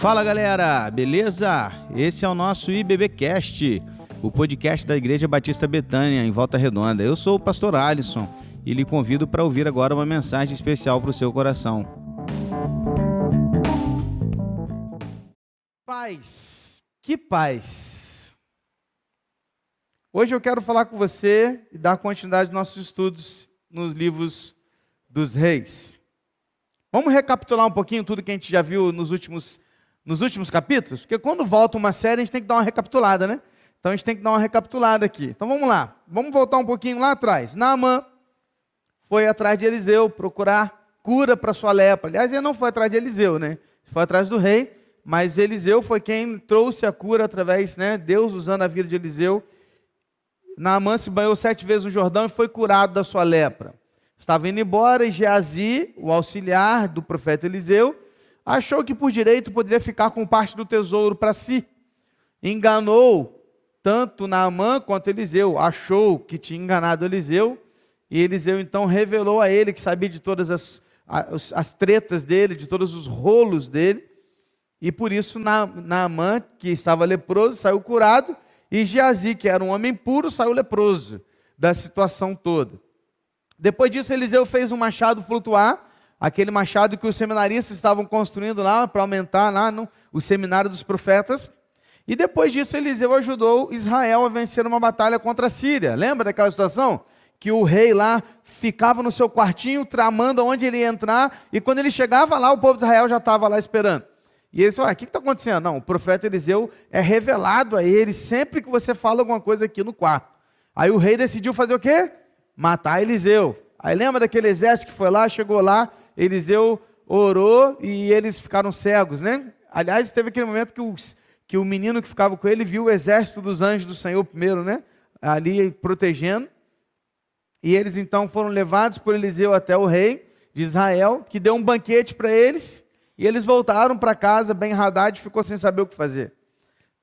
Fala galera, beleza? Esse é o nosso IBBcast, o podcast da Igreja Batista Betânia, em Volta Redonda. Eu sou o pastor Alisson e lhe convido para ouvir agora uma mensagem especial para o seu coração. Paz, que paz! Hoje eu quero falar com você e dar continuidade aos nossos estudos nos livros dos reis. Vamos recapitular um pouquinho tudo que a gente já viu nos últimos, nos últimos capítulos? Porque quando volta uma série, a gente tem que dar uma recapitulada, né? Então a gente tem que dar uma recapitulada aqui. Então vamos lá. Vamos voltar um pouquinho lá atrás. Naamã foi atrás de Eliseu procurar cura para sua lepra. Aliás, ele não foi atrás de Eliseu, né? Foi atrás do rei, mas Eliseu foi quem trouxe a cura através, né? Deus usando a vida de Eliseu. Naamã se banhou sete vezes no Jordão e foi curado da sua lepra. Estava indo embora e Geazi, o auxiliar do profeta Eliseu, achou que por direito poderia ficar com parte do tesouro para si. Enganou tanto Naamã quanto Eliseu. Achou que tinha enganado Eliseu. E Eliseu então revelou a ele que sabia de todas as, as, as tretas dele, de todos os rolos dele. E por isso Naamã, que estava leproso, saiu curado. E Geazi, que era um homem puro, saiu leproso da situação toda. Depois disso, Eliseu fez um machado flutuar, aquele machado que os seminaristas estavam construindo lá para aumentar lá no o seminário dos profetas. E depois disso, Eliseu ajudou Israel a vencer uma batalha contra a Síria. Lembra daquela situação? Que o rei lá ficava no seu quartinho tramando onde ele ia entrar, e quando ele chegava lá, o povo de Israel já estava lá esperando. E ele disse: o que está acontecendo? Não, o profeta Eliseu é revelado a ele sempre que você fala alguma coisa aqui no quarto. Aí o rei decidiu fazer o quê? matar Eliseu. Aí lembra daquele exército que foi lá, chegou lá, Eliseu orou e eles ficaram cegos, né? Aliás, teve aquele momento que, os, que o menino que ficava com ele viu o exército dos anjos do Senhor primeiro, né? Ali protegendo. E eles então foram levados por Eliseu até o rei de Israel, que deu um banquete para eles, e eles voltaram para casa. Ben Haddad ficou sem saber o que fazer.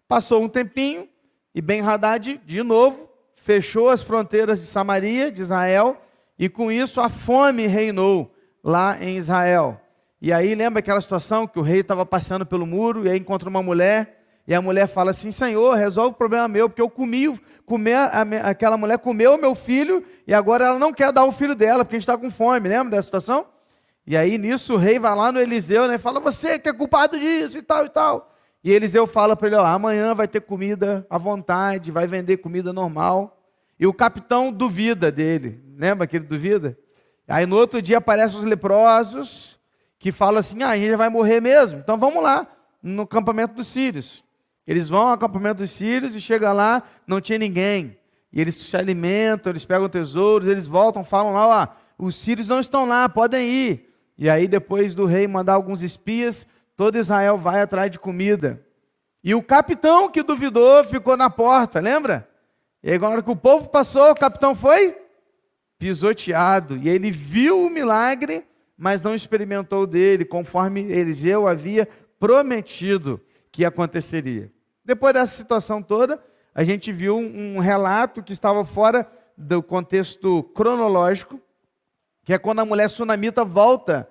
Passou um tempinho, e Ben Haddad, de novo, fechou as fronteiras de Samaria, de Israel, e com isso a fome reinou lá em Israel. E aí lembra aquela situação que o rei estava passeando pelo muro e aí encontra uma mulher e a mulher fala assim: Senhor, resolve o problema meu, porque eu comi, a, aquela mulher comeu o meu filho e agora ela não quer dar o filho dela, porque a gente está com fome. Lembra dessa situação? E aí nisso o rei vai lá no Eliseu né, e fala: Você que é culpado disso e tal e tal. E Eliseu fala para ele: ó, Amanhã vai ter comida à vontade, vai vender comida normal. E o capitão duvida dele. Lembra que ele duvida? Aí no outro dia aparecem os leprosos que falam assim: ah, a gente vai morrer mesmo. Então vamos lá, no acampamento dos sírios. Eles vão ao acampamento dos sírios e chegam lá, não tinha ninguém. E eles se alimentam, eles pegam tesouros, eles voltam, falam lá: ó, os sírios não estão lá, podem ir. E aí, depois do rei mandar alguns espias, todo Israel vai atrás de comida. E o capitão que duvidou ficou na porta, lembra? E hora que o povo passou, o capitão foi pisoteado. E ele viu o milagre, mas não experimentou dele, conforme Eliseu havia prometido que aconteceria. Depois dessa situação toda, a gente viu um relato que estava fora do contexto cronológico, que é quando a mulher sunamita volta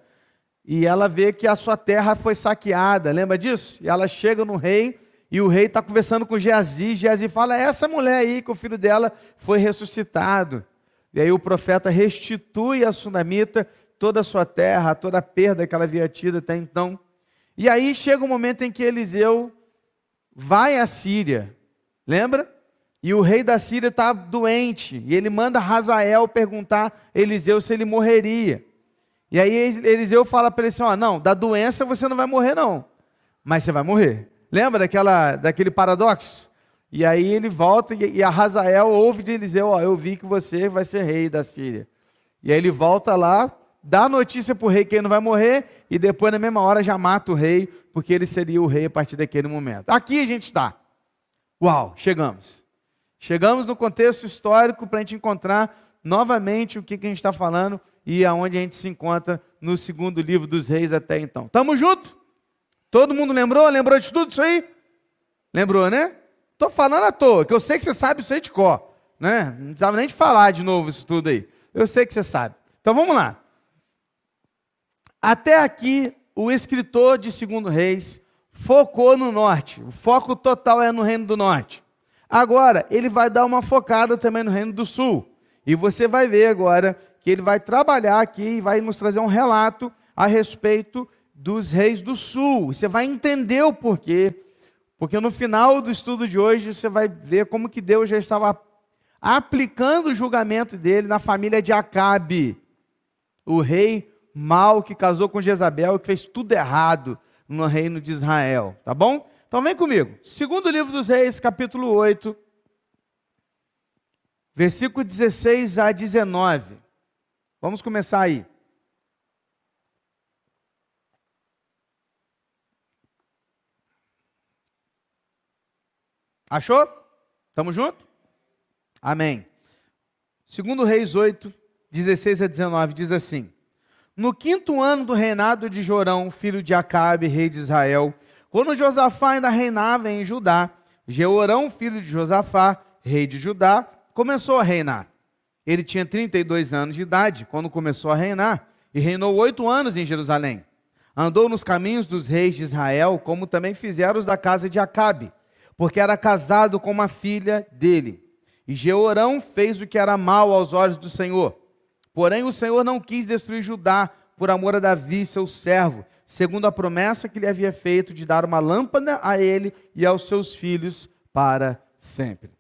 e ela vê que a sua terra foi saqueada, lembra disso? E ela chega no rei e o rei está conversando com Geazi. Geazi fala: é essa mulher aí que o filho dela foi ressuscitado. E aí o profeta restitui a sunamita toda a sua terra, toda a perda que ela havia tido até então. E aí chega o um momento em que Eliseu vai à Síria, lembra? E o rei da Síria está doente, e ele manda Razael perguntar a Eliseu se ele morreria. E aí Eliseu fala para ele assim: ó, não, da doença você não vai morrer, não, mas você vai morrer. Lembra daquela, daquele paradoxo? E aí ele volta e, a Hazael ouve de Eliseu, ó, eu vi que você vai ser rei da Síria. E aí ele volta lá, dá notícia para o rei que ele não vai morrer, e depois na mesma hora já mata o rei, porque ele seria o rei a partir daquele momento. Aqui a gente está. Uau, chegamos. Chegamos no contexto histórico para a gente encontrar novamente o que, que a gente está falando e aonde a gente se encontra no segundo livro dos reis até então. Tamo junto? Todo mundo lembrou? Lembrou de tudo isso aí? Lembrou, né? Estou falando à toa, que eu sei que você sabe isso aí de cor. Né? Não precisava nem de falar de novo isso tudo aí. Eu sei que você sabe. Então vamos lá. Até aqui, o escritor de Segundo Reis focou no norte. O foco total é no reino do norte. Agora, ele vai dar uma focada também no reino do sul. E você vai ver agora que ele vai trabalhar aqui e vai nos trazer um relato a respeito dos reis do sul. Você vai entender o porquê. Porque no final do estudo de hoje você vai ver como que Deus já estava aplicando o julgamento dele na família de Acabe, o rei mau que casou com Jezabel e que fez tudo errado no reino de Israel, tá bom? Então vem comigo. Segundo livro dos Reis, capítulo 8, versículo 16 a 19. Vamos começar aí. Achou? Estamos juntos? Amém. Segundo Reis 8, 16 a 19, diz assim: No quinto ano do reinado de Jorão, filho de Acabe, rei de Israel, quando Josafá ainda reinava em Judá, Jeorão, filho de Josafá, rei de Judá, começou a reinar. Ele tinha 32 anos de idade quando começou a reinar e reinou oito anos em Jerusalém. Andou nos caminhos dos reis de Israel, como também fizeram os da casa de Acabe, porque era casado com uma filha dele. E Jeorão fez o que era mal aos olhos do Senhor. Porém, o Senhor não quis destruir Judá por amor a Davi, seu servo, segundo a promessa que lhe havia feito de dar uma lâmpada a ele e aos seus filhos para sempre.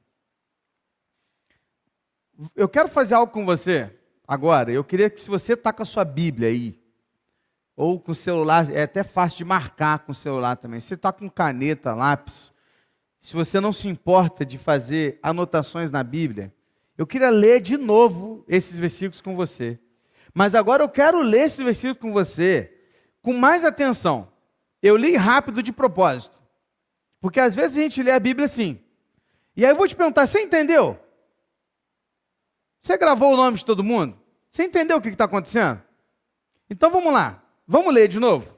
Eu quero fazer algo com você agora. Eu queria que se você está com a sua Bíblia aí, ou com o celular, é até fácil de marcar com o celular também. Se você está com caneta, lápis, se você não se importa de fazer anotações na Bíblia, eu queria ler de novo esses versículos com você. Mas agora eu quero ler esse versículo com você com mais atenção. Eu li rápido de propósito. Porque às vezes a gente lê a Bíblia assim. E aí eu vou te perguntar: você entendeu? Você gravou o nome de todo mundo? Você entendeu o que está acontecendo? Então vamos lá. Vamos ler de novo.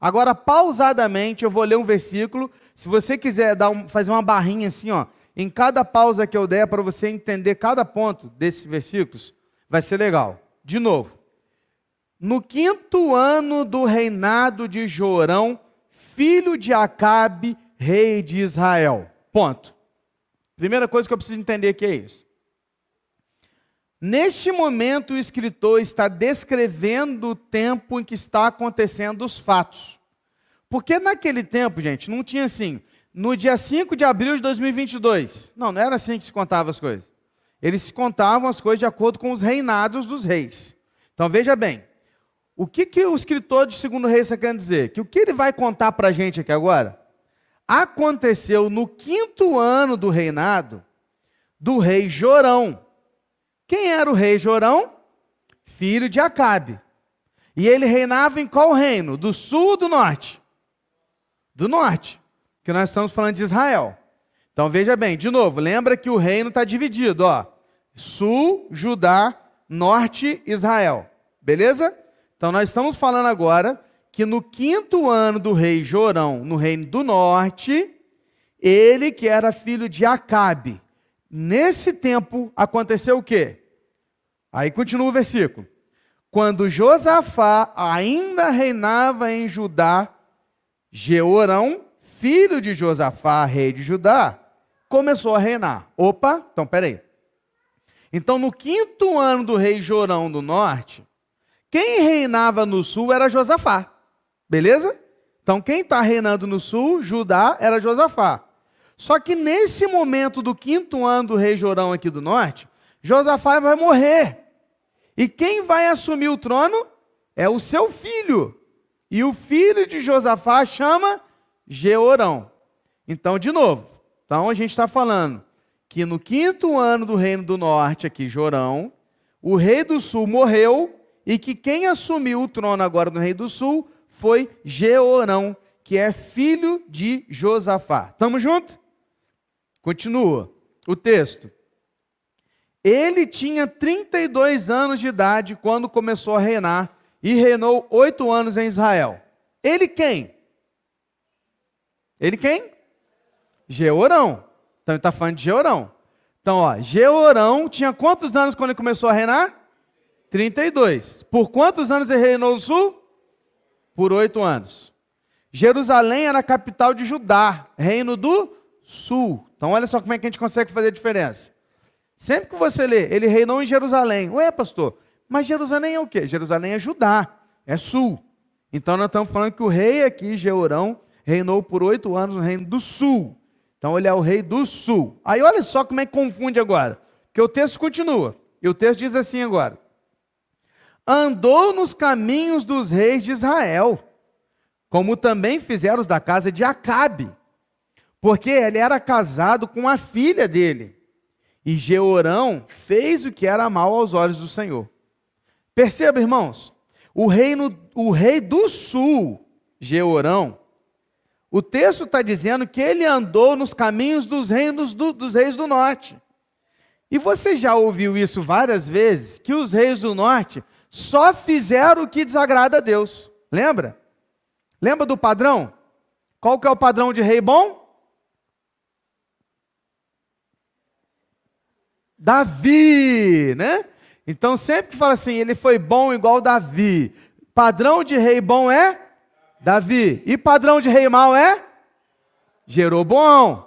Agora, pausadamente, eu vou ler um versículo. Se você quiser dar um, fazer uma barrinha assim, ó, em cada pausa que eu der para você entender cada ponto desses versículos, vai ser legal. De novo. No quinto ano do reinado de Jorão, filho de Acabe, rei de Israel. Ponto. Primeira coisa que eu preciso entender aqui é isso. Neste momento, o escritor está descrevendo o tempo em que está acontecendo os fatos. Porque naquele tempo, gente, não tinha assim, no dia 5 de abril de 2022. Não, não era assim que se contavam as coisas. Eles se contavam as coisas de acordo com os reinados dos reis. Então veja bem, o que, que o escritor de Segundo Reis está querendo dizer? Que o que ele vai contar para a gente aqui agora aconteceu no quinto ano do reinado do rei Jorão. Quem era o rei Jorão? Filho de Acabe. E ele reinava em qual reino? Do sul ou do norte? Do norte, que nós estamos falando de Israel. Então veja bem, de novo, lembra que o reino está dividido, ó. Sul, Judá, norte, Israel. Beleza? Então nós estamos falando agora que no quinto ano do rei Jorão, no reino do norte, ele que era filho de Acabe, nesse tempo aconteceu o quê? Aí continua o versículo. Quando Josafá ainda reinava em Judá, Jeorão, filho de Josafá, rei de Judá, começou a reinar. Opa, então peraí. Então, no quinto ano do rei Jorão do norte, quem reinava no sul era Josafá. Beleza? Então, quem está reinando no sul, Judá, era Josafá. Só que nesse momento do quinto ano do rei Jorão aqui do norte, Josafá vai morrer. E quem vai assumir o trono é o seu filho. E o filho de Josafá chama Jeorão. Então, de novo, então a gente está falando que no quinto ano do reino do norte, aqui, Jorão, o rei do sul morreu e que quem assumiu o trono agora no rei do sul foi Jeorão, que é filho de Josafá. Estamos juntos? Continua o texto. Ele tinha 32 anos de idade quando começou a reinar e reinou oito anos em Israel. Ele quem? Ele quem? Georão. Então ele está falando de Georão. Então, ó, Georão tinha quantos anos quando ele começou a reinar? 32. Por quantos anos ele reinou no sul? Por oito anos. Jerusalém era a capital de Judá, reino do sul. Então olha só como é que a gente consegue fazer a diferença. Sempre que você lê, ele reinou em Jerusalém. Ué, pastor, mas Jerusalém é o quê? Jerusalém é Judá, é sul. Então nós estamos falando que o rei aqui, Jeurão, reinou por oito anos no reino do sul. Então ele é o rei do sul. Aí olha só como é que confunde agora. Porque o texto continua. E o texto diz assim agora: Andou nos caminhos dos reis de Israel, como também fizeram os da casa de Acabe, porque ele era casado com a filha dele. E Jeorão fez o que era mal aos olhos do Senhor. Perceba, irmãos, o, reino, o rei do sul, Jeorão, o texto está dizendo que ele andou nos caminhos dos reinos do, dos reis do norte. E você já ouviu isso várias vezes, que os reis do norte só fizeram o que desagrada a Deus. Lembra? Lembra do padrão? Qual que é o padrão de rei bom? Davi, né? Então sempre que fala assim, ele foi bom igual Davi. Padrão de rei bom é Davi. E padrão de rei mau é Jeroboão.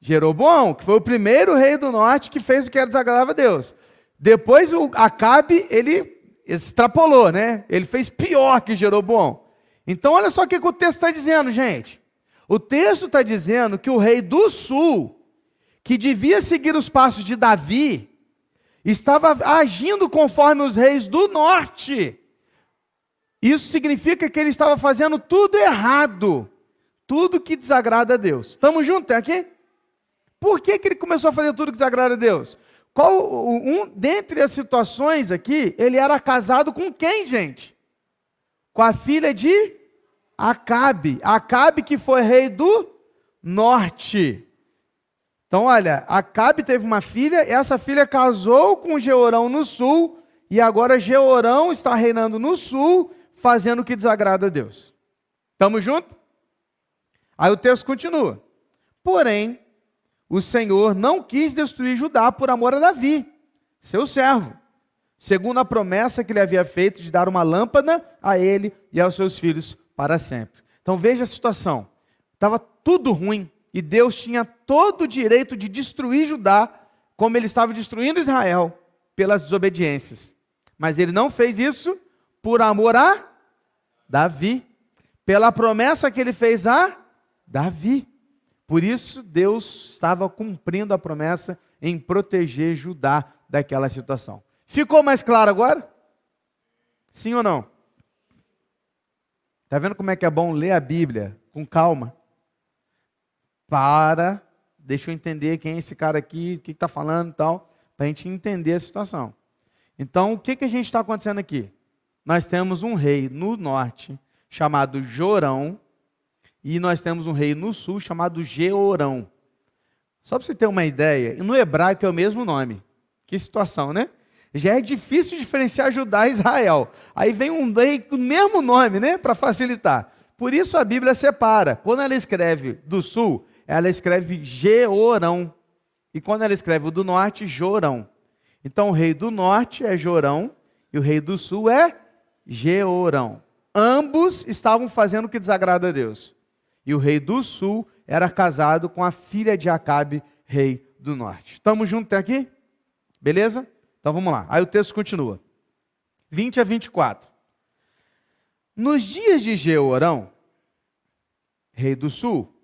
Jeroboão, que foi o primeiro rei do norte que fez o que era desagradável a Deus. Depois o Acabe, ele extrapolou, né? Ele fez pior que Jeroboão. Então olha só o que, que o texto está dizendo, gente. O texto está dizendo que o rei do sul, que devia seguir os passos de Davi, estava agindo conforme os reis do norte. Isso significa que ele estava fazendo tudo errado, tudo que desagrada a Deus. Estamos juntos aqui? Por que, que ele começou a fazer tudo que desagrada a Deus? Qual, um, dentre as situações aqui, ele era casado com quem, gente? Com a filha de Acabe. Acabe que foi rei do norte. Então, olha, Acabe teve uma filha, essa filha casou com Georão no sul, e agora Georão está reinando no sul, fazendo o que desagrada a Deus. Estamos juntos? Aí o texto continua. Porém, o Senhor não quis destruir Judá por amor a Davi, seu servo, segundo a promessa que ele havia feito de dar uma lâmpada a ele e aos seus filhos para sempre. Então veja a situação. Estava tudo ruim e Deus tinha todo o direito de destruir Judá, como ele estava destruindo Israel pelas desobediências. Mas ele não fez isso por amor a Davi, pela promessa que ele fez a Davi. Por isso, Deus estava cumprindo a promessa em proteger Judá daquela situação. Ficou mais claro agora? Sim ou não? Está vendo como é que é bom ler a Bíblia com calma? Para, deixa eu entender quem é esse cara aqui, o que está falando e tal, para a gente entender a situação. Então, o que, que a gente está acontecendo aqui? Nós temos um rei no norte chamado Jorão, e nós temos um rei no sul chamado Georão. Só para você ter uma ideia, no hebraico é o mesmo nome. Que situação, né? Já é difícil diferenciar Judá e Israel. Aí vem um rei com o mesmo nome, né? Para facilitar. Por isso a Bíblia separa. Quando ela escreve do sul, ela escreve Georão. E quando ela escreve o do norte, Jorão. Então o rei do norte é Jorão e o rei do sul é Georão. Ambos estavam fazendo o que desagrada a Deus. E o rei do sul era casado com a filha de Acabe, rei do norte. Estamos juntos até aqui? Beleza? Então vamos lá. Aí o texto continua. 20 a 24. Nos dias de Jeorão, rei do sul,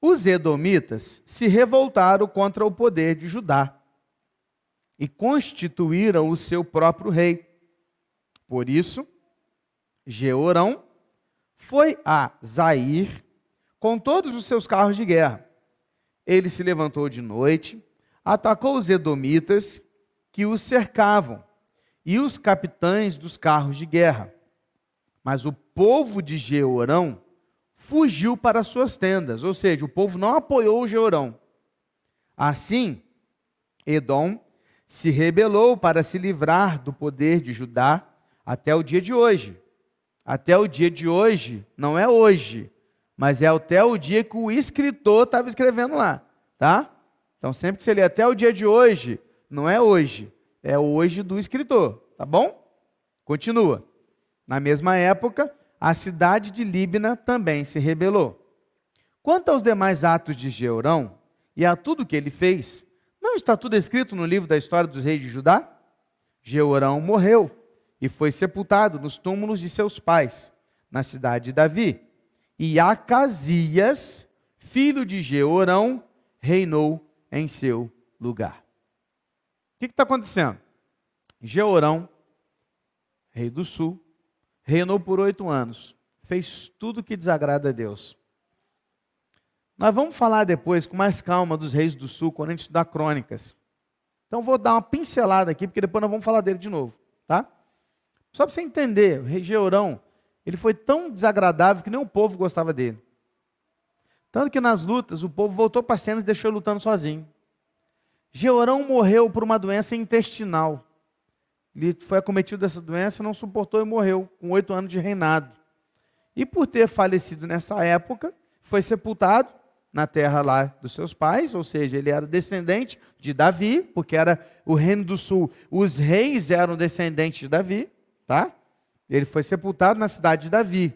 os edomitas se revoltaram contra o poder de Judá e constituíram o seu próprio rei. Por isso, Jeorão foi a Zair com todos os seus carros de guerra. Ele se levantou de noite, atacou os edomitas que os cercavam e os capitães dos carros de guerra. Mas o povo de Georão fugiu para suas tendas, ou seja, o povo não apoiou Georão. Assim, Edom se rebelou para se livrar do poder de Judá até o dia de hoje até o dia de hoje, não é hoje, mas é até o dia que o escritor estava escrevendo lá, tá? Então sempre que você lê até o dia de hoje, não é hoje, é hoje do escritor, tá bom? Continua. Na mesma época, a cidade de Líbina também se rebelou. Quanto aos demais atos de Jeurão e a tudo que ele fez, não está tudo escrito no livro da história dos reis de Judá? Jeurão morreu e foi sepultado nos túmulos de seus pais, na cidade de Davi. E Acasias, filho de Jeorão, reinou em seu lugar. O que está acontecendo? Jeorão, rei do sul, reinou por oito anos, fez tudo que desagrada a Deus. Nós vamos falar depois com mais calma dos reis do sul quando a gente estudar crônicas. Então vou dar uma pincelada aqui, porque depois nós vamos falar dele de novo, tá? Só para você entender, o rei Jeorão, ele foi tão desagradável que nem o povo gostava dele. Tanto que nas lutas o povo voltou para cenas e deixou ele lutando sozinho. Jeorão morreu por uma doença intestinal. Ele foi acometido dessa doença, não suportou e morreu, com oito anos de reinado. E por ter falecido nessa época, foi sepultado na terra lá dos seus pais, ou seja, ele era descendente de Davi, porque era o reino do sul. Os reis eram descendentes de Davi, tá? Ele foi sepultado na cidade de Davi.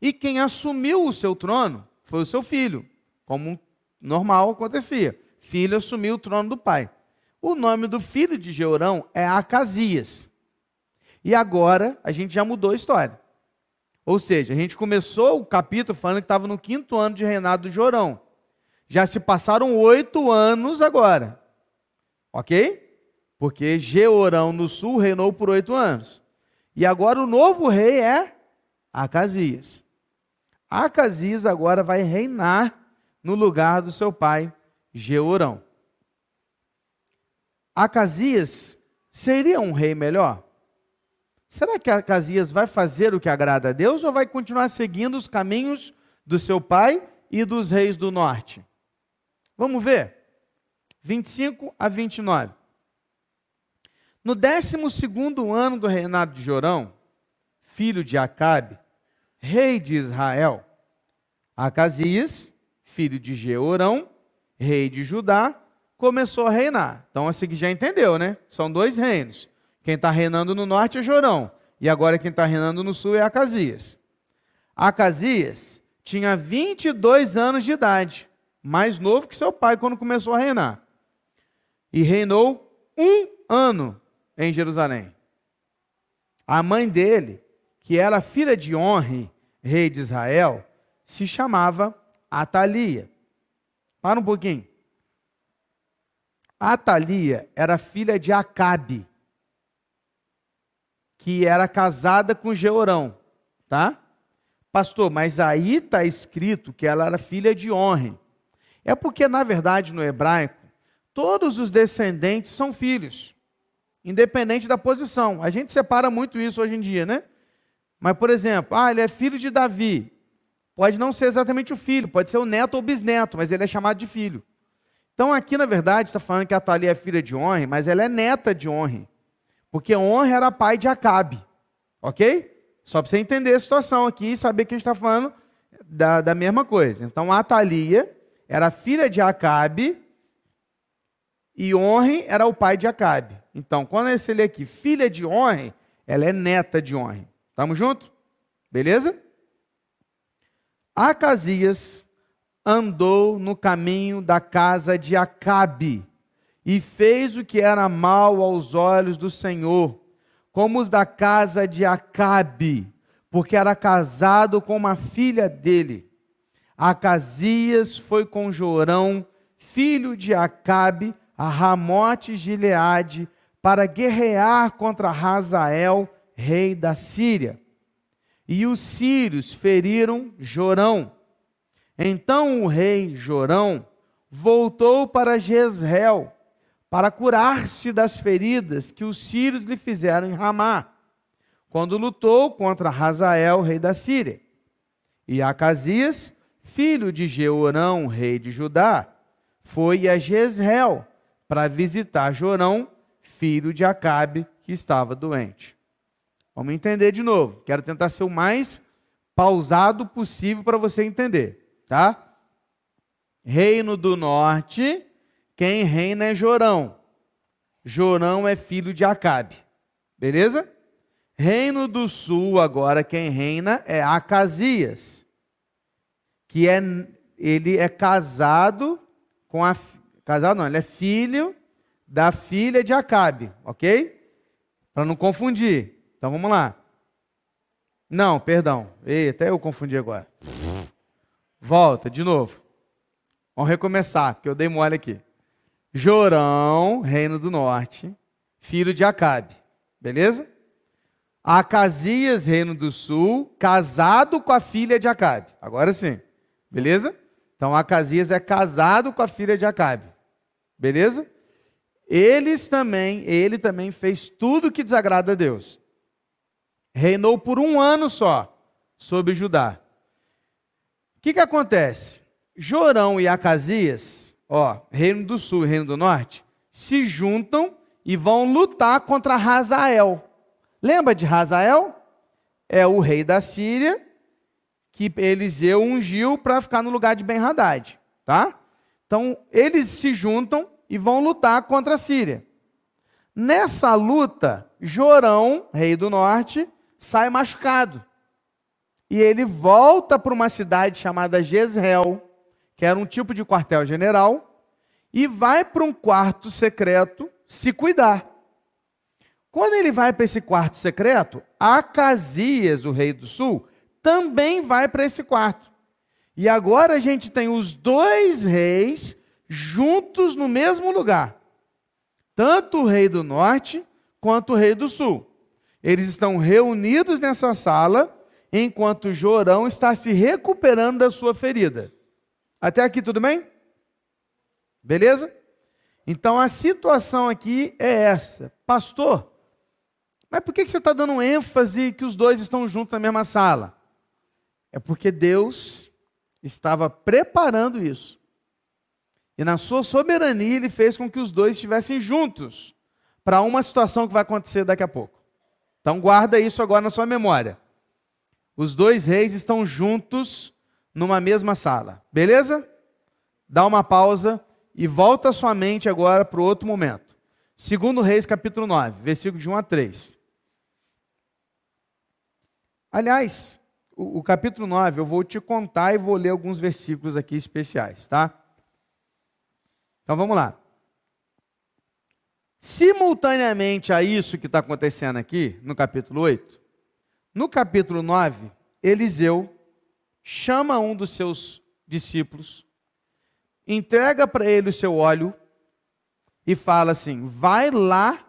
E quem assumiu o seu trono foi o seu filho, como normal acontecia. Filho assumiu o trono do pai. O nome do filho de Jeorão é Acasias. E agora a gente já mudou a história. Ou seja, a gente começou o capítulo falando que estava no quinto ano de reinado do Jorão. Já se passaram oito anos agora. Ok? Porque Jeorão no sul reinou por oito anos. E agora o novo rei é Acasias. Acasias agora vai reinar no lugar do seu pai, Jeorão. Acasias seria um rei melhor? Será que Acasias vai fazer o que agrada a Deus ou vai continuar seguindo os caminhos do seu pai e dos reis do norte? Vamos ver. 25 a 29. No 12 ano do reinado de Jorão, filho de Acabe, rei de Israel, Acasias, filho de Jeorão, rei de Judá, começou a reinar. Então, assim que já entendeu, né? São dois reinos. Quem está reinando no norte é Jorão. E agora quem está reinando no sul é Acasias. Acasias tinha 22 anos de idade, mais novo que seu pai quando começou a reinar. E reinou um ano em Jerusalém. A mãe dele, que era filha de Honre, rei de Israel, se chamava Atalia. Para um pouquinho. Atalia era filha de Acabe, que era casada com Jeorão, tá? Pastor, mas aí está escrito que ela era filha de Honre. É porque, na verdade, no hebraico, todos os descendentes são filhos, independente da posição. A gente separa muito isso hoje em dia, né? Mas, por exemplo, ah, ele é filho de Davi. Pode não ser exatamente o filho, pode ser o neto ou bisneto, mas ele é chamado de filho. Então aqui, na verdade, está falando que a Thalia é filha de Honre, mas ela é neta de Honre. Porque Honre era pai de Acabe. Ok? Só para você entender a situação aqui e saber que a gente está falando da, da mesma coisa. Então a Thalia era filha de Acabe e Honre era o pai de Acabe. Então, quando esse lê aqui, filha de Honre, ela é neta de Honre. Estamos juntos? Beleza? Acasias andou no caminho da casa de Acabe e fez o que era mal aos olhos do Senhor, como os da casa de Acabe, porque era casado com uma filha dele. Acasias foi com Jorão, filho de Acabe, a Ramote Gileade, para guerrear contra Razael, rei da Síria. E os sírios feriram Jorão então o rei Jorão voltou para Jezreel para curar-se das feridas que os sírios lhe fizeram em Ramá, quando lutou contra Razael, rei da Síria. E Acasias, filho de Jeorão, rei de Judá, foi a Jezreel para visitar Jorão, filho de Acabe, que estava doente. Vamos entender de novo. Quero tentar ser o mais pausado possível para você entender tá? Reino do Norte, quem reina é Jorão. Jorão é filho de Acabe. Beleza? Reino do Sul, agora quem reina é Acasias, que é ele é casado com a casado não, ele é filho da filha de Acabe, ok? Para não confundir. Então vamos lá. Não, perdão. Ei, até eu confundi agora. Volta, de novo. Vamos recomeçar, porque eu dei mole aqui. Jorão, reino do norte, filho de Acabe. Beleza? Acasias, reino do sul, casado com a filha de Acabe. Agora sim. Beleza? Então Acasias é casado com a filha de Acabe. Beleza? Eles também, ele também fez tudo que desagrada a Deus. Reinou por um ano só sobre Judá. O que, que acontece? Jorão e Acasias, ó, reino do sul e reino do norte, se juntam e vão lutar contra Razael. Lembra de Razael? É o rei da Síria que Eliseu ungiu para ficar no lugar de Ben-Hadad, tá? Então, eles se juntam e vão lutar contra a Síria. Nessa luta, Jorão, rei do norte, sai machucado. E ele volta para uma cidade chamada Jezreel, que era um tipo de quartel-general, e vai para um quarto secreto se cuidar. Quando ele vai para esse quarto secreto, Acasias, o rei do sul, também vai para esse quarto. E agora a gente tem os dois reis juntos no mesmo lugar. Tanto o rei do norte quanto o rei do sul. Eles estão reunidos nessa sala, enquanto Jorão está se recuperando da sua ferida. Até aqui tudo bem? Beleza? Então a situação aqui é essa. Pastor, mas por que você está dando ênfase que os dois estão juntos na mesma sala? É porque Deus estava preparando isso. E na sua soberania, ele fez com que os dois estivessem juntos para uma situação que vai acontecer daqui a pouco. Então guarda isso agora na sua memória. Os dois reis estão juntos numa mesma sala. Beleza? Dá uma pausa e volta sua mente agora para o outro momento. Segundo Reis, capítulo 9, versículo de 1 a 3. Aliás, o, o capítulo 9 eu vou te contar e vou ler alguns versículos aqui especiais, tá? Então vamos lá. Simultaneamente a isso que está acontecendo aqui, no capítulo 8, no capítulo 9, Eliseu chama um dos seus discípulos, entrega para ele o seu óleo e fala assim: vai lá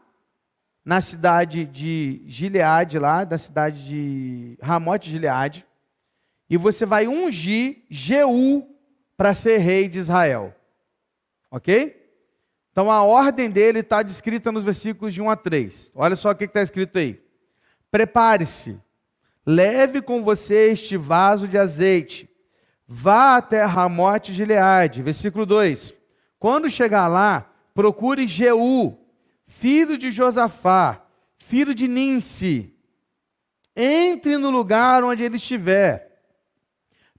na cidade de Gileade, lá da cidade de Ramote de Gileade, e você vai ungir Jeú para ser rei de Israel. Ok? Então a ordem dele está descrita nos versículos de 1 a 3. Olha só o que está escrito aí. Prepare-se, leve com você este vaso de azeite, vá até Ramote Gileade. Versículo 2. Quando chegar lá, procure Jeú, filho de Josafá, filho de Ninsi. Entre no lugar onde ele estiver.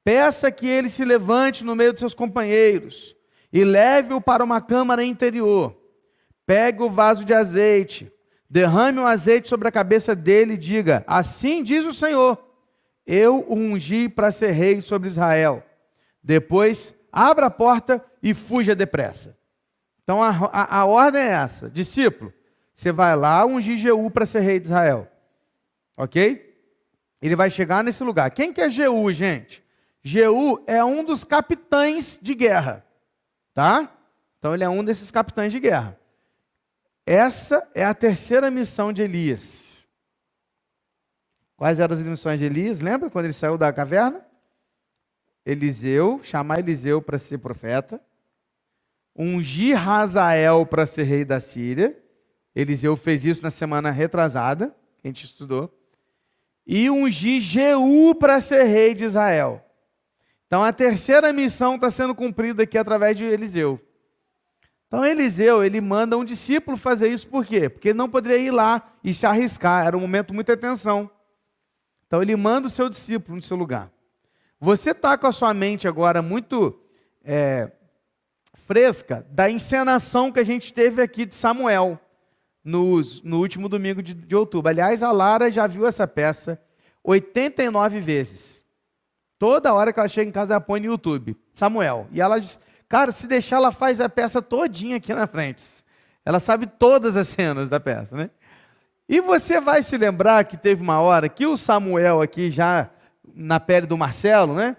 Peça que ele se levante no meio de seus companheiros e leve-o para uma câmara interior. Pegue o vaso de azeite, derrame o azeite sobre a cabeça dele e diga: Assim diz o Senhor: Eu o ungi para ser rei sobre Israel. Depois, abra a porta e fuja depressa. Então a, a, a ordem é essa: discípulo, você vai lá ungir Jeú para ser rei de Israel. Ok? Ele vai chegar nesse lugar. Quem que é Jeú, gente? Jeú é um dos capitães de guerra. Tá? Então ele é um desses capitães de guerra. Essa é a terceira missão de Elias. Quais eram as missões de Elias? Lembra quando ele saiu da caverna? Eliseu, chamar Eliseu para ser profeta, ungir Razael para ser rei da Síria. Eliseu fez isso na semana retrasada, que a gente estudou. E ungir Jeú para ser rei de Israel. Então a terceira missão está sendo cumprida aqui através de Eliseu. Então Eliseu, ele manda um discípulo fazer isso por quê? Porque ele não poderia ir lá e se arriscar, era um momento de muita tensão. Então ele manda o seu discípulo no seu lugar. Você está com a sua mente agora muito é, fresca da encenação que a gente teve aqui de Samuel. no, no último domingo de, de outubro. Aliás, a Lara já viu essa peça 89 vezes. Toda hora que ela chega em casa, ela põe no YouTube. Samuel. E ela diz, cara, se deixar, ela faz a peça todinha aqui na frente. Ela sabe todas as cenas da peça, né? E você vai se lembrar que teve uma hora que o Samuel aqui, já na pele do Marcelo, né?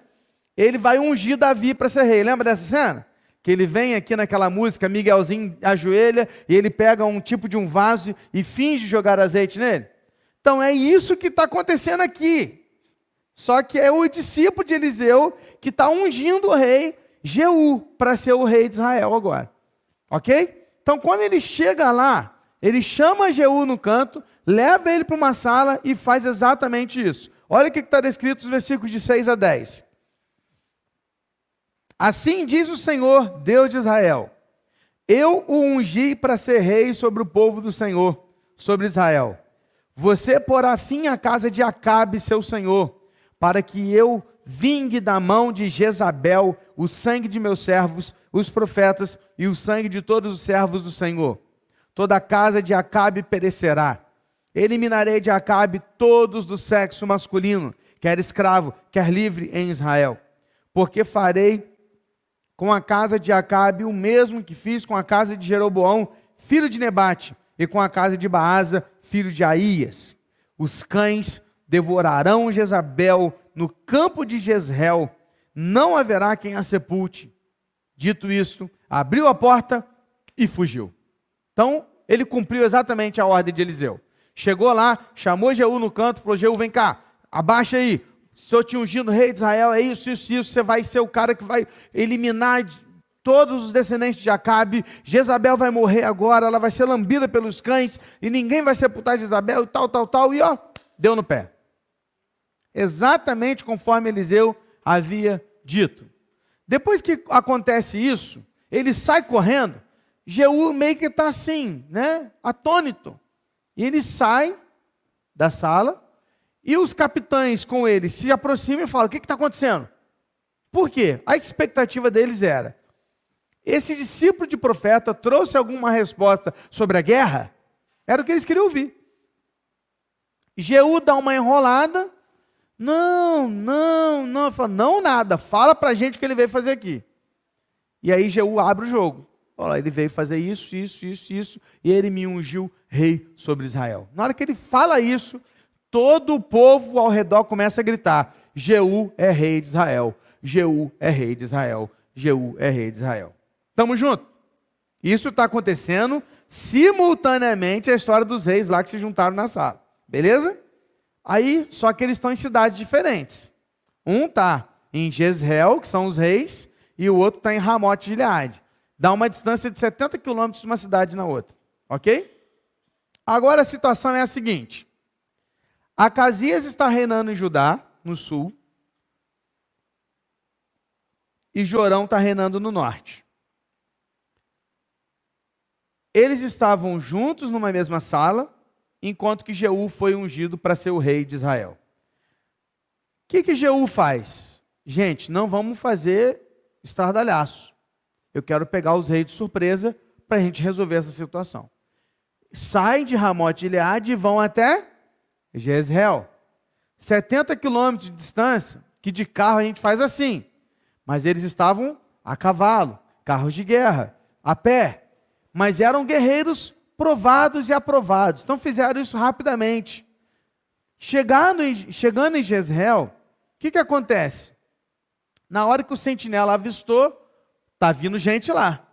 Ele vai ungir Davi para ser rei. Lembra dessa cena? Que ele vem aqui naquela música, Miguelzinho ajoelha e ele pega um tipo de um vaso e finge jogar azeite nele. Então é isso que está acontecendo aqui. Só que é o discípulo de Eliseu que está ungindo o rei Jeú para ser o rei de Israel agora. Ok? Então quando ele chega lá, ele chama Jeú no canto, leva ele para uma sala e faz exatamente isso. Olha o que está descrito nos versículos de 6 a 10. Assim diz o Senhor, Deus de Israel: Eu o ungi para ser rei sobre o povo do Senhor, sobre Israel. Você porá fim à casa de Acabe, seu senhor, para que eu vingue da mão de Jezabel o sangue de meus servos, os profetas, e o sangue de todos os servos do Senhor. Toda a casa de Acabe perecerá. Eliminarei de Acabe todos do sexo masculino, quer escravo, quer livre em Israel. Porque farei com a casa de Acabe o mesmo que fiz com a casa de Jeroboão, filho de Nebate, e com a casa de Baasa, filho de Aías. Os cães devorarão Jezabel no campo de Jezreel, não haverá quem a sepulte. Dito isto, abriu a porta e fugiu. Então, ele cumpriu exatamente a ordem de Eliseu. Chegou lá, chamou Jeú no canto, falou: Jeú, vem cá, abaixa aí. Estou te ungindo, rei de Israel, é isso, isso, isso. Você vai ser o cara que vai eliminar todos os descendentes de Acabe. Jezabel vai morrer agora, ela vai ser lambida pelos cães, e ninguém vai sepultar Jezabel, e tal, tal, tal. E ó, deu no pé exatamente conforme Eliseu havia dito. Depois que acontece isso, ele sai correndo, Jeú meio que está assim, né, atônito. E ele sai da sala, e os capitães com ele se aproximam e falam: O que está acontecendo? Por quê? A expectativa deles era: esse discípulo de profeta trouxe alguma resposta sobre a guerra? Era o que eles queriam ouvir. Jeú dá uma enrolada, não, não, não. Fala, não nada. Fala para a gente o que ele veio fazer aqui. E aí Jeú abre o jogo. Olha, ele veio fazer isso, isso, isso, isso, e ele me ungiu rei sobre Israel. Na hora que ele fala isso, todo o povo ao redor começa a gritar: Jeú é rei de Israel, Jeú é rei de Israel, Jeú é rei de Israel. Estamos juntos? Isso está acontecendo simultaneamente a história dos reis lá que se juntaram na sala. Beleza? Aí, só que eles estão em cidades diferentes. Um está em Jezreel, que são os reis, e o outro está em Ramote Gileade. Dá uma distância de 70 quilômetros de uma cidade na outra. Ok? Agora a situação é a seguinte: Acasias está reinando em Judá, no sul, e Jorão está reinando no norte. Eles estavam juntos numa mesma sala, enquanto que Jeú foi ungido para ser o rei de Israel. O que, que Jeú faz? Gente, não vamos fazer estardalhaço. Eu quero pegar os reis de surpresa para a gente resolver essa situação. Saem de Ramote Ileade e vão até Jezreel. 70 quilômetros de distância, que de carro a gente faz assim. Mas eles estavam a cavalo, carros de guerra, a pé. Mas eram guerreiros provados e aprovados. Então fizeram isso rapidamente. Chegando em, chegando em Jezreel, o que, que acontece? Na hora que o sentinela avistou, está vindo gente lá.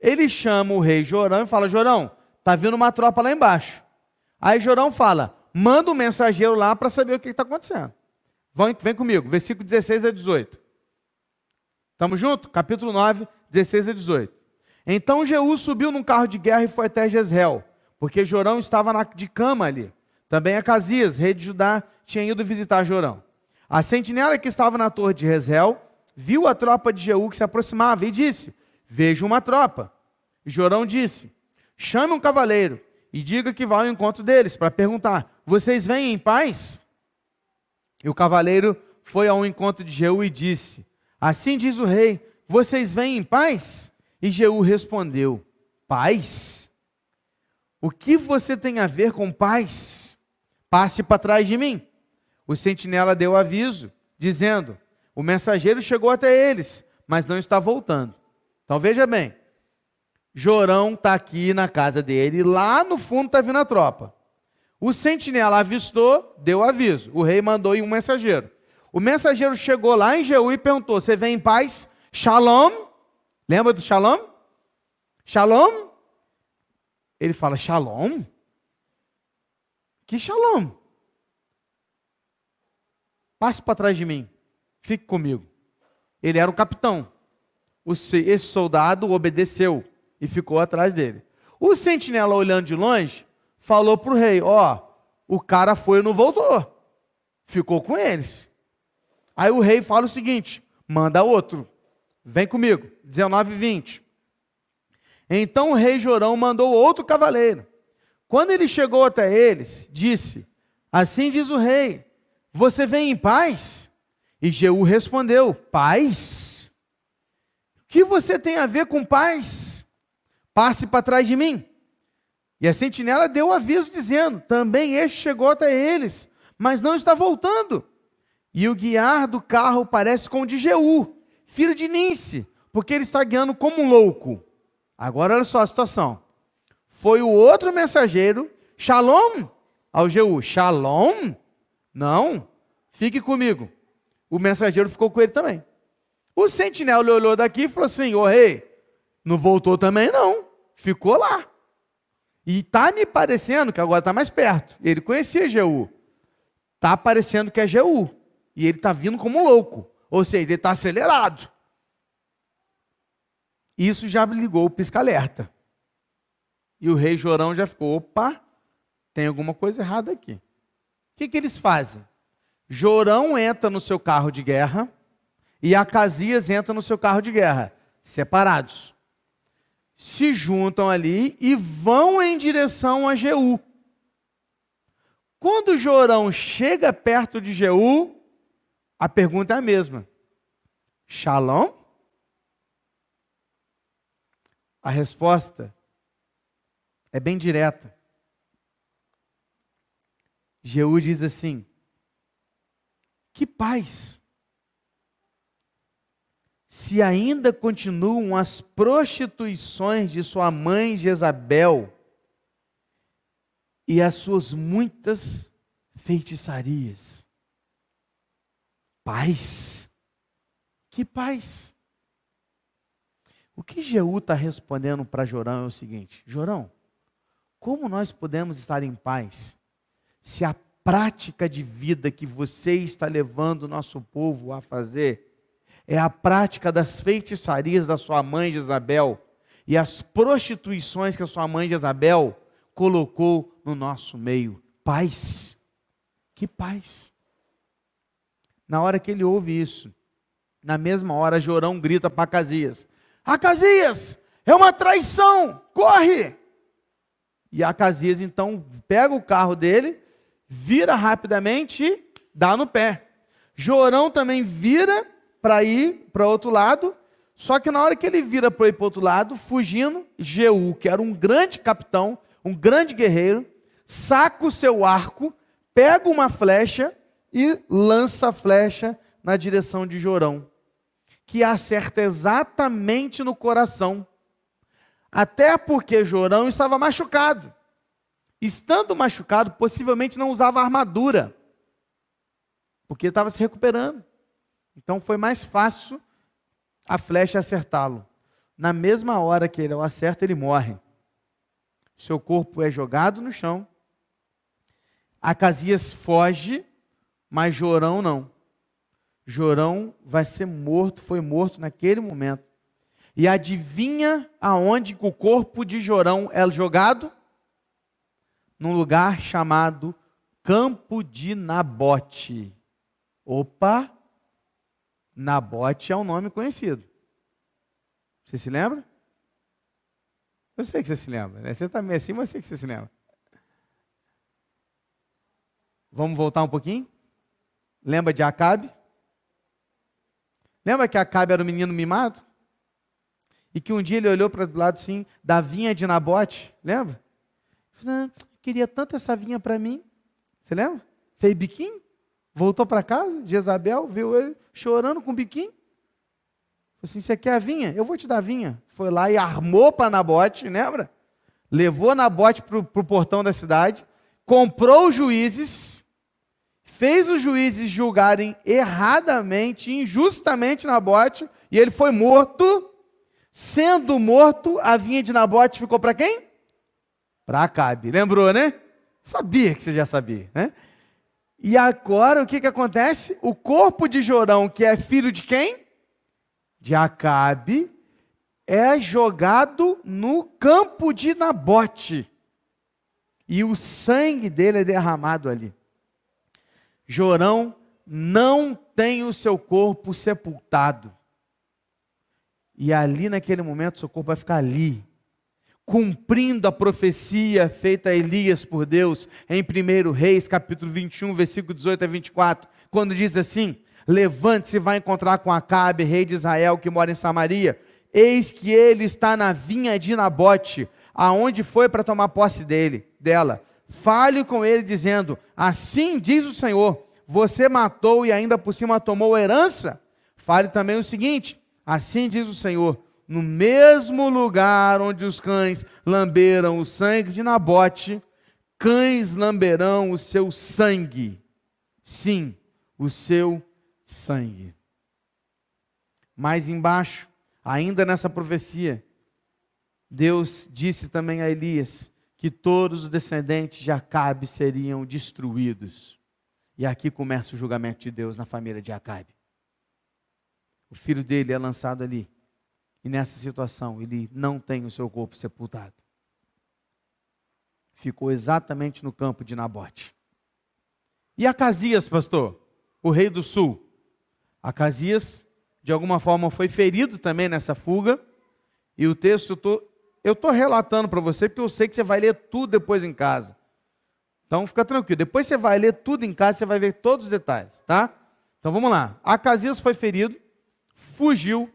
Ele chama o rei Jorão e fala: Jorão, está vindo uma tropa lá embaixo. Aí Jorão fala: manda um mensageiro lá para saber o que está acontecendo. Vem, vem comigo, versículo 16 a 18. Estamos juntos? Capítulo 9, 16 a 18. Então Jeú subiu num carro de guerra e foi até Jezreel, porque Jorão estava na, de cama ali. Também Acasias, rei de Judá, tinha ido visitar Jorão. A sentinela que estava na torre de Jezreel viu a tropa de Jeú que se aproximava e disse: Vejo uma tropa. Jorão disse: Chame um cavaleiro e diga que vá ao encontro deles para perguntar: Vocês vêm em paz? E o cavaleiro foi ao encontro de Jeú e disse: Assim diz o rei: Vocês vêm em paz? E Jeú respondeu: Paz? O que você tem a ver com paz? Passe para trás de mim. O sentinela deu aviso, dizendo: O mensageiro chegou até eles, mas não está voltando. Então veja bem: Jorão está aqui na casa dele, lá no fundo está vindo a tropa. O sentinela avistou, deu aviso. O rei mandou ir um mensageiro. O mensageiro chegou lá em Jeú e perguntou: Você vem em paz? Shalom? Lembra do shalom? Shalom? Ele fala: Shalom? Que shalom? Passe para trás de mim. Fique comigo. Ele era o capitão. Esse soldado obedeceu e ficou atrás dele. O sentinela, olhando de longe, falou para o rei: Ó, o cara foi e não voltou. Ficou com eles. Aí o rei fala o seguinte: manda outro. Vem comigo. 19 e 20. Então o rei Jorão mandou outro cavaleiro. Quando ele chegou até eles, disse: Assim diz o rei: Você vem em paz? E Jeú respondeu: Paz? O que você tem a ver com paz? Passe para trás de mim. E a sentinela deu aviso dizendo: Também este chegou até eles, mas não está voltando. E o guiar do carro parece com o de Jeú, filho de Nince, porque ele está guiando como um louco. Agora olha só a situação. Foi o outro mensageiro, Shalom, ao Jeú. Shalom? Não, fique comigo. O mensageiro ficou com ele também. O sentinela olhou daqui e falou assim: Ô rei, não voltou também não, ficou lá. E está me parecendo que agora está mais perto. Ele conhecia Jeú. Está parecendo que é Jeú. E ele está vindo como um louco. Ou seja, ele está acelerado. Isso já ligou o pisca-alerta. E o rei Jorão já ficou: opa, tem alguma coisa errada aqui. O que, que eles fazem? Jorão entra no seu carro de guerra e Acasias entra no seu carro de guerra, separados se juntam ali e vão em direção a Jeú. Quando Jorão chega perto de Jeú, a pergunta é a mesma: Shalom? A resposta é bem direta. Jeú diz assim: Que paz! se ainda continuam as prostituições de sua mãe Jezabel e as suas muitas feitiçarias. Paz. Que paz. O que Jeú está respondendo para Jorão é o seguinte: Jorão, como nós podemos estar em paz se a prática de vida que você está levando o nosso povo a fazer é a prática das feitiçarias da sua mãe Jezabel e as prostituições que a sua mãe Jezabel colocou no nosso meio. Paz. Que paz. Na hora que ele ouve isso, na mesma hora Jorão grita para Acasias: Acasias, é uma traição, corre! E Acasias então pega o carro dele, vira rapidamente e dá no pé. Jorão também vira para ir para outro lado. Só que na hora que ele vira para ir para outro lado, fugindo, Jeú, que era um grande capitão, um grande guerreiro, saca o seu arco, pega uma flecha e lança a flecha na direção de Jorão, que acerta exatamente no coração. Até porque Jorão estava machucado. Estando machucado, possivelmente não usava armadura, porque estava se recuperando. Então foi mais fácil a flecha acertá-lo. Na mesma hora que ele o acerta, ele morre. Seu corpo é jogado no chão. Acasias foge, mas Jorão não. Jorão vai ser morto, foi morto naquele momento. E adivinha aonde o corpo de Jorão é jogado? Num lugar chamado Campo de Nabote. Opa! Nabote é um nome conhecido. Você se lembra? Eu sei que você se lembra. Né? Você está meio assim, mas eu sei que você se lembra. Vamos voltar um pouquinho? Lembra de Acabe? Lembra que Acabe era um menino mimado? E que um dia ele olhou para o lado assim, da vinha de Nabote, lembra? Ah, queria tanto essa vinha para mim. Você lembra? Fez biquinho, voltou para casa, Jezabel viu ele chorando com biquinho. Falei assim: Você quer a vinha? Eu vou te dar a vinha. Foi lá e armou para Nabote, lembra? Levou Nabote para o portão da cidade, comprou os juízes, fez os juízes julgarem erradamente, injustamente Nabote, e ele foi morto. Sendo morto, a vinha de Nabote ficou para quem? Para Acabe. Lembrou, né? Sabia que você já sabia, né? E agora o que, que acontece? O corpo de Jorão, que é filho de quem? De Acabe, é jogado no campo de Nabote. E o sangue dele é derramado ali. Jorão não tem o seu corpo sepultado. E ali, naquele momento, seu corpo vai ficar ali, cumprindo a profecia feita a Elias por Deus em 1 Reis, capítulo 21, versículo 18 a 24, quando diz assim: Levante-se e vai encontrar com Acabe, rei de Israel, que mora em Samaria. Eis que ele está na vinha de Nabote, aonde foi para tomar posse dele, dela. Fale com ele, dizendo: Assim diz o Senhor: Você matou e ainda por cima tomou herança? Fale também o seguinte: Assim diz o Senhor: no mesmo lugar onde os cães lamberam o sangue de Nabote, cães lamberão o seu sangue. Sim, o seu sangue. Mais embaixo, ainda nessa profecia, Deus disse também a Elias que todos os descendentes de Acabe seriam destruídos. E aqui começa o julgamento de Deus na família de Acabe. O filho dele é lançado ali. E nessa situação, ele não tem o seu corpo sepultado. Ficou exatamente no campo de Nabote. E Acasias, pastor, o rei do sul? Acasias, de alguma forma, foi ferido também nessa fuga. E o texto, eu estou relatando para você, porque eu sei que você vai ler tudo depois em casa. Então fica tranquilo. Depois você vai ler tudo em casa, você vai ver todos os detalhes, tá? Então vamos lá. Acasias foi ferido, fugiu,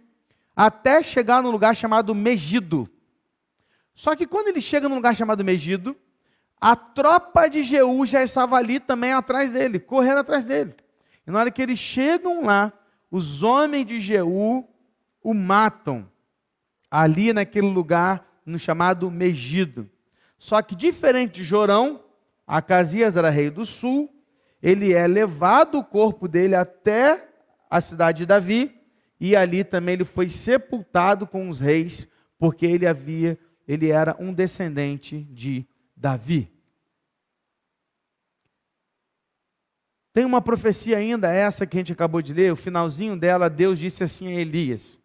até chegar no lugar chamado Megido. Só que quando ele chega no lugar chamado Megido, a tropa de Jeú já estava ali também atrás dele, correndo atrás dele. E na hora que eles chegam lá, os homens de Jeú o matam ali naquele lugar no chamado Megido. Só que diferente de Jorão, Acasias era rei do sul, ele é levado o corpo dele até a cidade de Davi, e ali também ele foi sepultado com os reis, porque ele havia, ele era um descendente de Davi. Tem uma profecia ainda, essa que a gente acabou de ler, o finalzinho dela, Deus disse assim a Elias: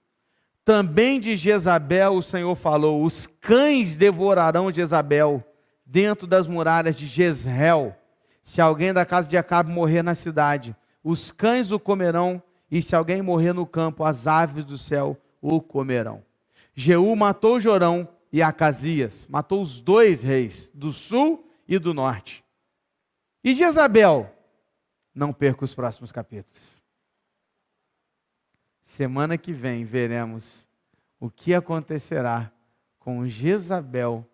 Também de Jezabel o Senhor falou: Os cães devorarão Jezabel dentro das muralhas de Jezreel. Se alguém da casa de Acabe morrer na cidade, os cães o comerão e se alguém morrer no campo, as aves do céu o comerão. Jeú matou Jorão e Acasias, matou os dois reis, do sul e do norte. E Jezabel? Não perca os próximos capítulos. Semana que vem veremos o que acontecerá com Jezabel,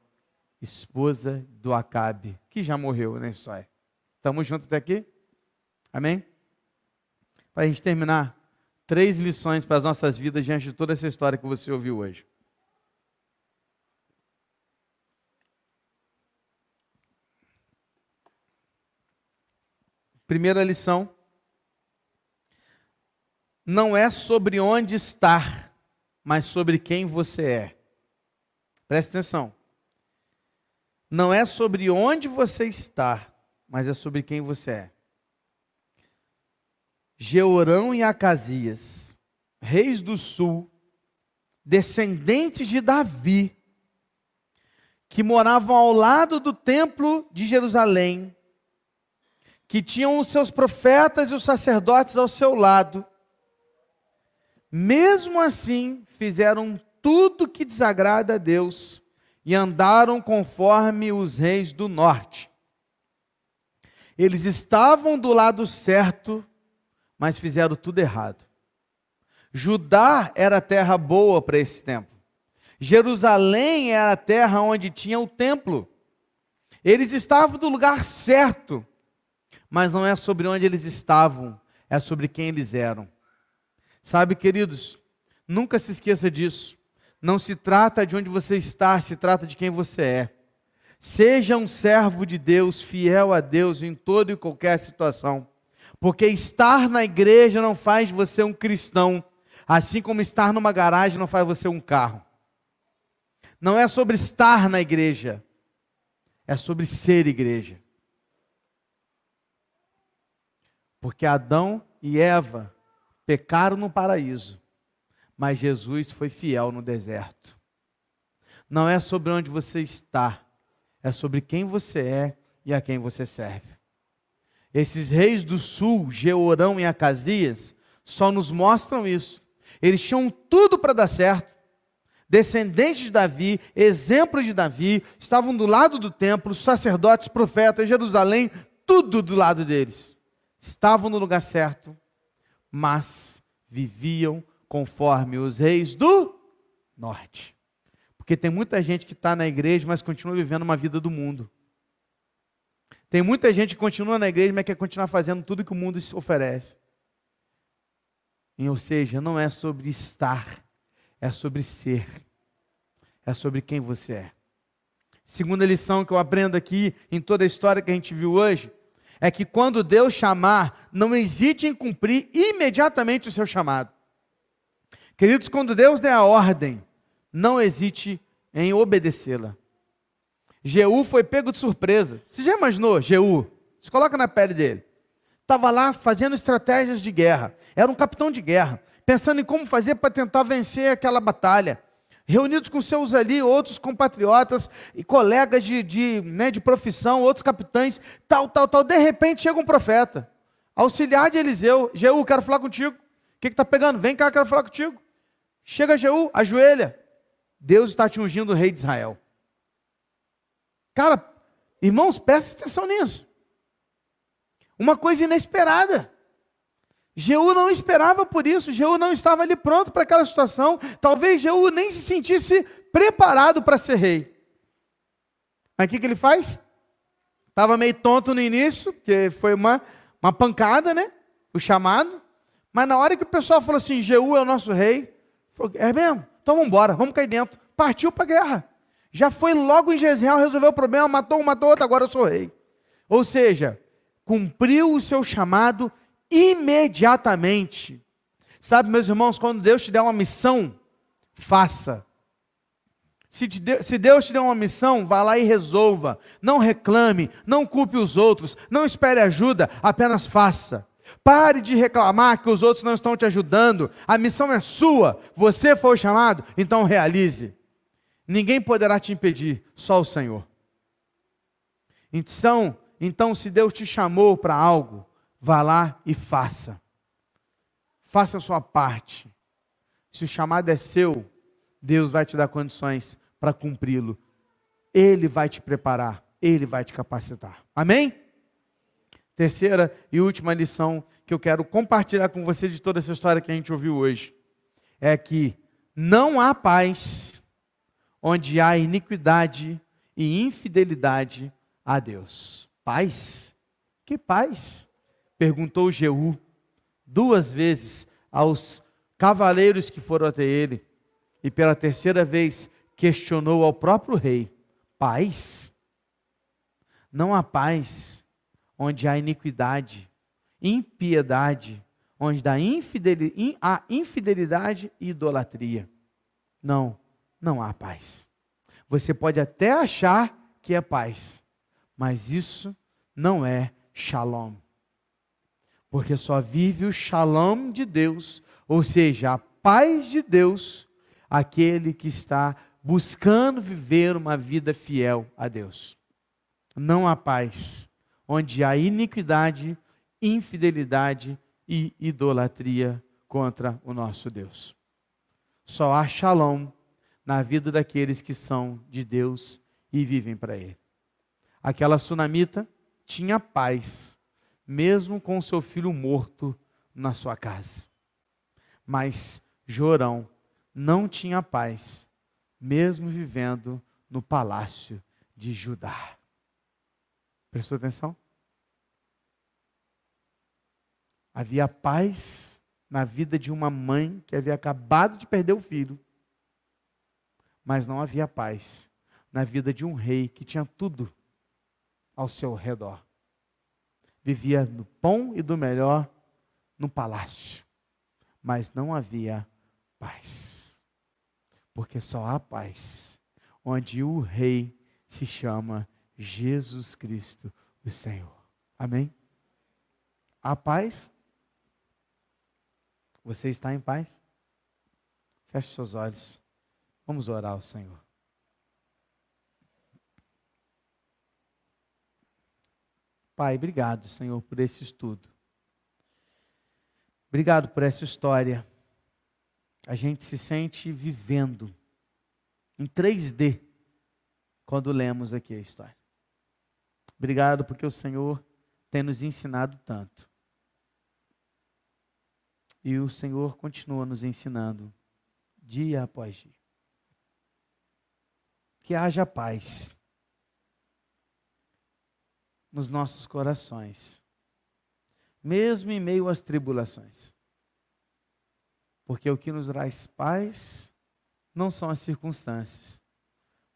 esposa do Acabe, que já morreu na história. Estamos juntos até aqui? Amém? para a gente terminar, três lições para as nossas vidas diante de toda essa história que você ouviu hoje. Primeira lição: não é sobre onde estar, mas sobre quem você é. Preste atenção. Não é sobre onde você está, mas é sobre quem você é. Jeorão e Acasias, reis do sul, descendentes de Davi, que moravam ao lado do templo de Jerusalém, que tinham os seus profetas e os sacerdotes ao seu lado, mesmo assim fizeram tudo que desagrada a Deus e andaram conforme os reis do norte. Eles estavam do lado certo, mas fizeram tudo errado. Judá era terra boa para esse tempo. Jerusalém era a terra onde tinha o templo. Eles estavam no lugar certo, mas não é sobre onde eles estavam, é sobre quem eles eram. Sabe, queridos, nunca se esqueça disso. Não se trata de onde você está, se trata de quem você é. Seja um servo de Deus, fiel a Deus em toda e qualquer situação. Porque estar na igreja não faz você um cristão, assim como estar numa garagem não faz você um carro. Não é sobre estar na igreja, é sobre ser igreja. Porque Adão e Eva pecaram no paraíso, mas Jesus foi fiel no deserto. Não é sobre onde você está, é sobre quem você é e a quem você serve. Esses reis do sul, Georão e Acasias, só nos mostram isso. Eles tinham tudo para dar certo. Descendentes de Davi, exemplo de Davi, estavam do lado do templo, sacerdotes, profetas, Jerusalém, tudo do lado deles. Estavam no lugar certo, mas viviam conforme os reis do norte. Porque tem muita gente que está na igreja, mas continua vivendo uma vida do mundo. Tem muita gente que continua na igreja, mas quer continuar fazendo tudo que o mundo oferece. E, ou seja, não é sobre estar, é sobre ser. É sobre quem você é. Segunda lição que eu aprendo aqui em toda a história que a gente viu hoje é que quando Deus chamar, não hesite em cumprir imediatamente o seu chamado. Queridos, quando Deus der a ordem, não hesite em obedecê-la. Jeú foi pego de surpresa. Você já imaginou, Jeú? Se coloca na pele dele. Estava lá fazendo estratégias de guerra. Era um capitão de guerra, pensando em como fazer para tentar vencer aquela batalha. Reunidos com seus ali, outros compatriotas e colegas de, de, né, de profissão, outros capitães, tal, tal, tal. De repente chega um profeta, auxiliar de Eliseu. Jeú, quero falar contigo. O que está pegando? Vem cá, quero falar contigo. Chega Jeú, ajoelha. Deus está te ungindo o rei de Israel. Cara, irmãos, presta atenção nisso. Uma coisa inesperada. Jeú não esperava por isso, Jeú não estava ali pronto para aquela situação. Talvez Jeú nem se sentisse preparado para ser rei. Mas o que, que ele faz? Estava meio tonto no início, porque foi uma, uma pancada, né? O chamado. Mas na hora que o pessoal falou assim: Jeú é o nosso rei, falou: é mesmo? Então vamos embora, vamos cair dentro. Partiu para a guerra. Já foi logo em Jezreel, resolveu o problema, matou um, matou outro, agora eu sou rei. Ou seja, cumpriu o seu chamado imediatamente. Sabe, meus irmãos, quando Deus te der uma missão, faça. Se, se, Deus te der uma missão, vá lá e resolva. Não reclame, não culpe os outros, não espere ajuda, apenas faça. Pare de reclamar que os outros não estão te ajudando. A missão é sua, você foi chamado, então realize. Ninguém poderá te impedir, só o Senhor. Então, então se Deus te chamou para algo, vá lá e faça. Faça a sua parte. Se o chamado é seu, Deus vai te dar condições para cumpri-lo. Ele vai te preparar, ele vai te capacitar. Amém? Terceira e última lição que eu quero compartilhar com você de toda essa história que a gente ouviu hoje é que não há paz onde há iniquidade e infidelidade a Deus. Paz? Que paz? Perguntou Jeú duas vezes aos cavaleiros que foram até ele, e pela terceira vez questionou ao próprio rei: Paz? Não há paz onde há iniquidade, impiedade, onde há infidelidade e idolatria. Não, não há paz. Você pode até achar que é paz, mas isso não é shalom. Porque só vive o shalom de Deus, ou seja, a paz de Deus, aquele que está buscando viver uma vida fiel a Deus. Não há paz onde há iniquidade, infidelidade e idolatria contra o nosso Deus. Só há shalom na vida daqueles que são de Deus e vivem para Ele. Aquela sunamita tinha paz, mesmo com seu filho morto na sua casa. Mas Jorão não tinha paz, mesmo vivendo no palácio de Judá. Prestou atenção? Havia paz na vida de uma mãe que havia acabado de perder o filho, mas não havia paz na vida de um rei que tinha tudo ao seu redor. Vivia do pão e do melhor no palácio, mas não havia paz. Porque só há paz onde o rei se chama Jesus Cristo, o Senhor. Amém? Há paz? Você está em paz? Feche seus olhos. Vamos orar ao Senhor. Pai, obrigado, Senhor, por esse estudo. Obrigado por essa história. A gente se sente vivendo em 3D quando lemos aqui a história. Obrigado porque o Senhor tem nos ensinado tanto. E o Senhor continua nos ensinando dia após dia. Que haja paz nos nossos corações, mesmo em meio às tribulações. Porque o que nos traz paz não são as circunstâncias.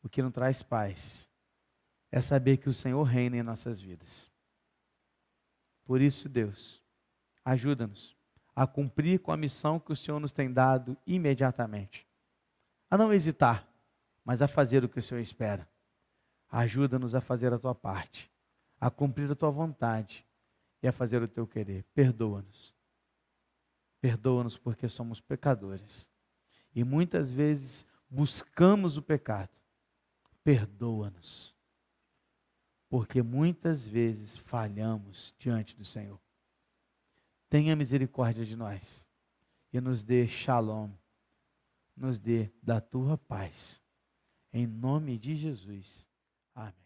O que nos traz paz é saber que o Senhor reina em nossas vidas. Por isso, Deus, ajuda-nos a cumprir com a missão que o Senhor nos tem dado imediatamente. A não hesitar, mas a fazer o que o Senhor espera. Ajuda-nos a fazer a tua parte a cumprir a tua vontade e a fazer o teu querer. Perdoa-nos. Perdoa-nos porque somos pecadores. E muitas vezes buscamos o pecado. Perdoa-nos. Porque muitas vezes falhamos diante do Senhor. Tenha misericórdia de nós e nos dê shalom, nos dê da tua paz. Em nome de Jesus. Amém.